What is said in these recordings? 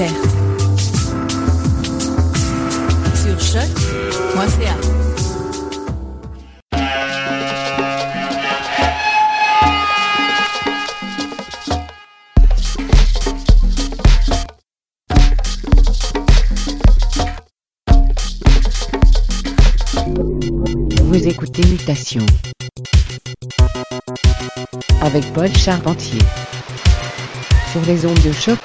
Découverte. Sur choc.ca. Vous écoutez Mutation avec Paul Charpentier sur les ondes de choc.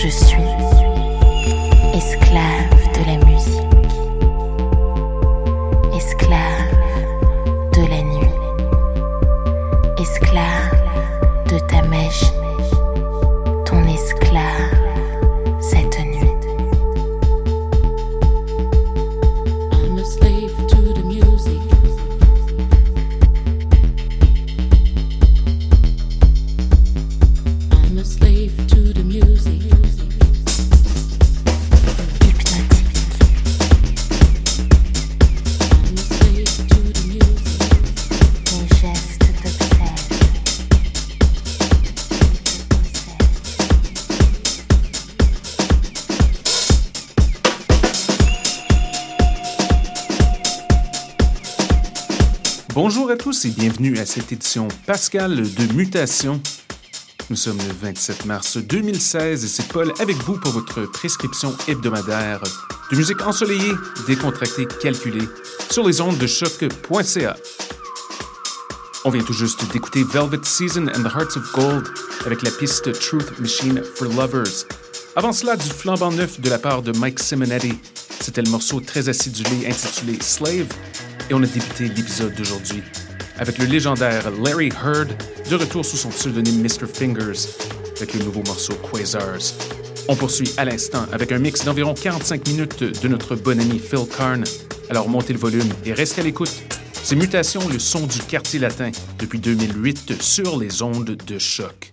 Bonjour à et bienvenue à cette édition pascale de Mutation. Nous sommes le 27 mars 2016 et c'est Paul avec vous pour votre prescription hebdomadaire de musique ensoleillée, décontractée, calculée sur les ondes de choc.ca. On vient tout juste d'écouter Velvet Season and the Hearts of Gold avec la piste Truth Machine for Lovers. Avant cela, du flambant neuf de la part de Mike Simonetti. C'était le morceau très acidulé intitulé Slave et on a débuté l'épisode d'aujourd'hui avec le légendaire Larry Heard, de retour sous son pseudonyme Mr. Fingers, avec le nouveau morceau Quasars. On poursuit à l'instant avec un mix d'environ 45 minutes de notre bon ami Phil Karn. Alors montez le volume et restez à l'écoute. C'est Mutation, le son du quartier latin, depuis 2008 sur les ondes de choc.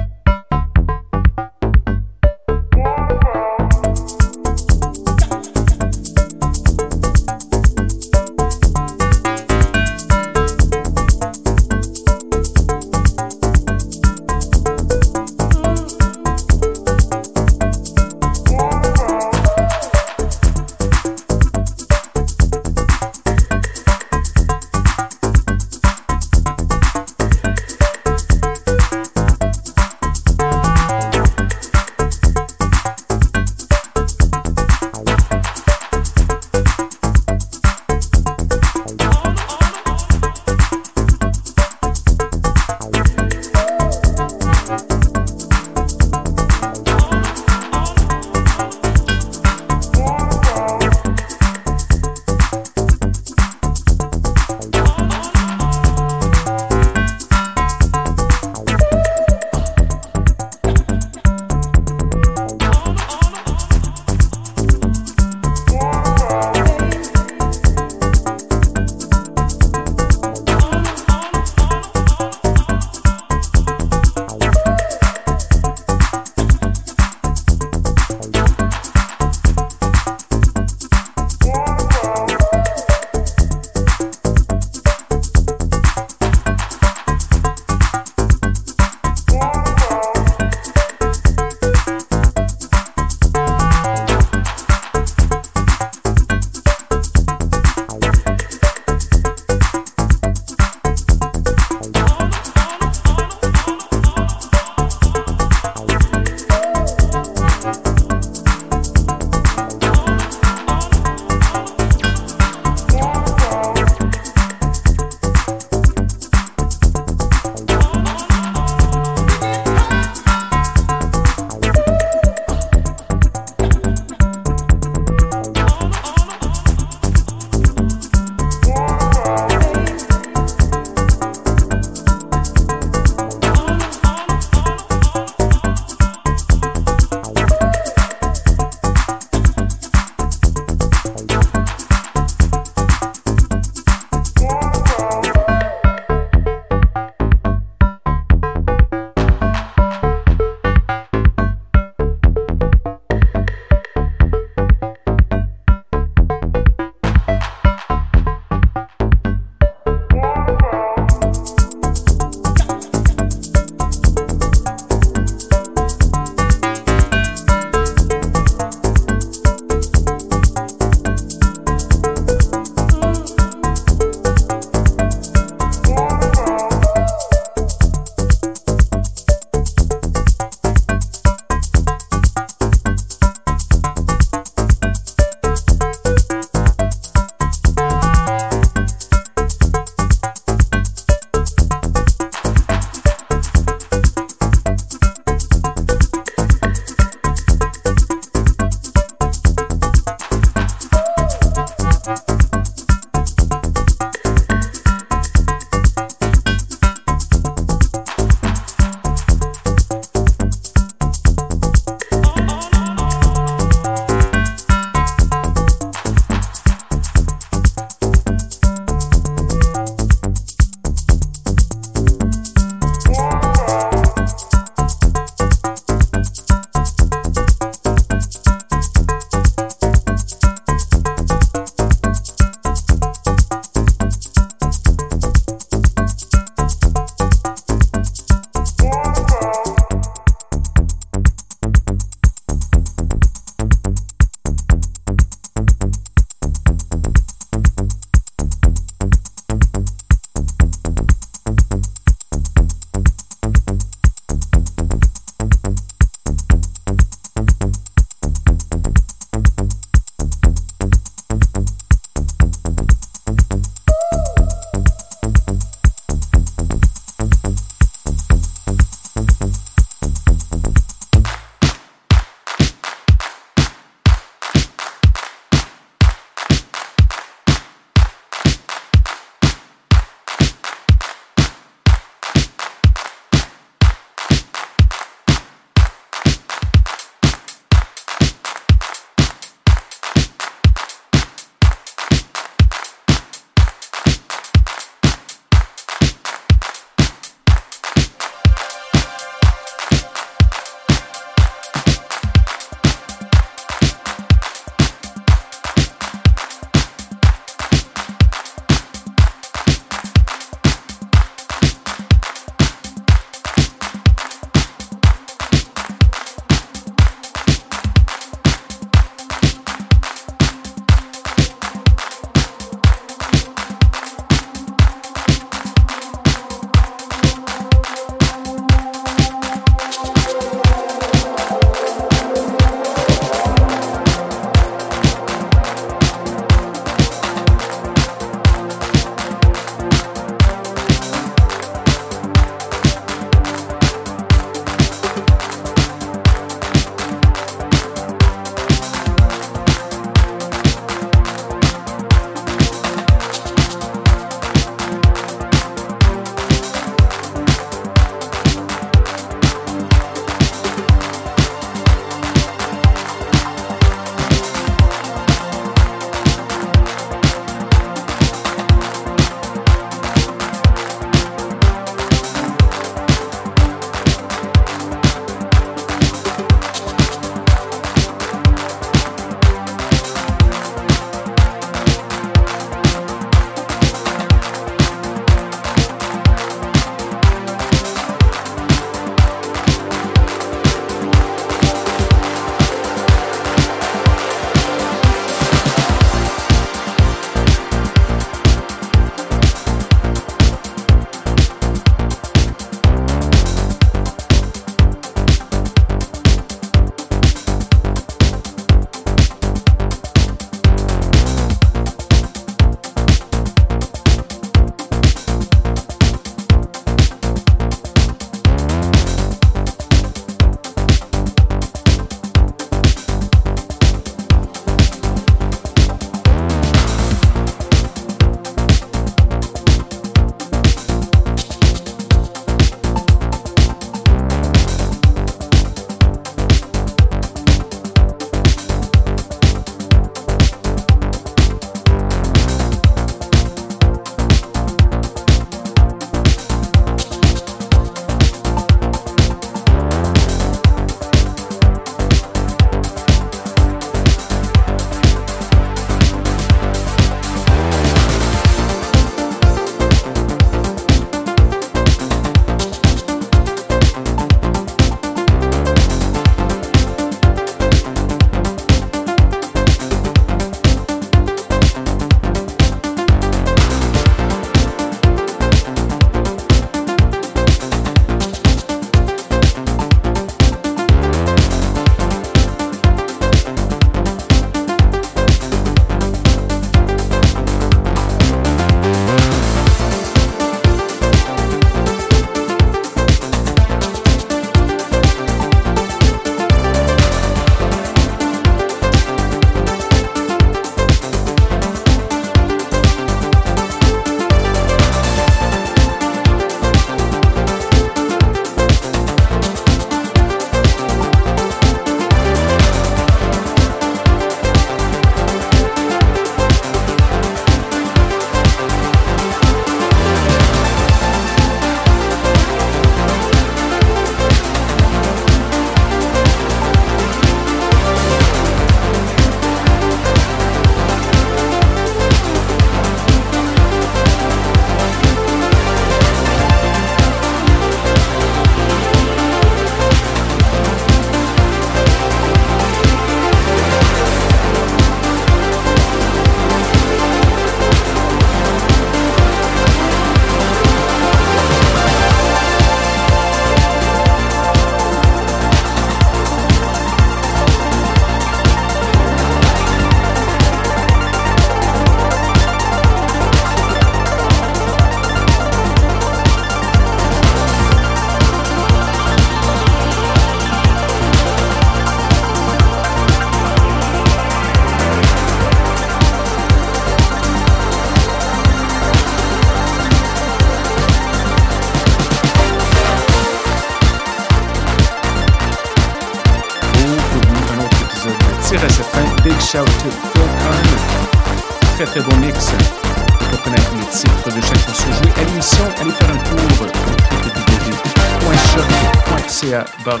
Barre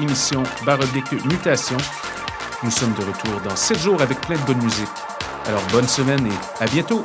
émission barre mutation. Nous sommes de retour dans 7 jours avec plein de bonne musique. Alors bonne semaine et à bientôt!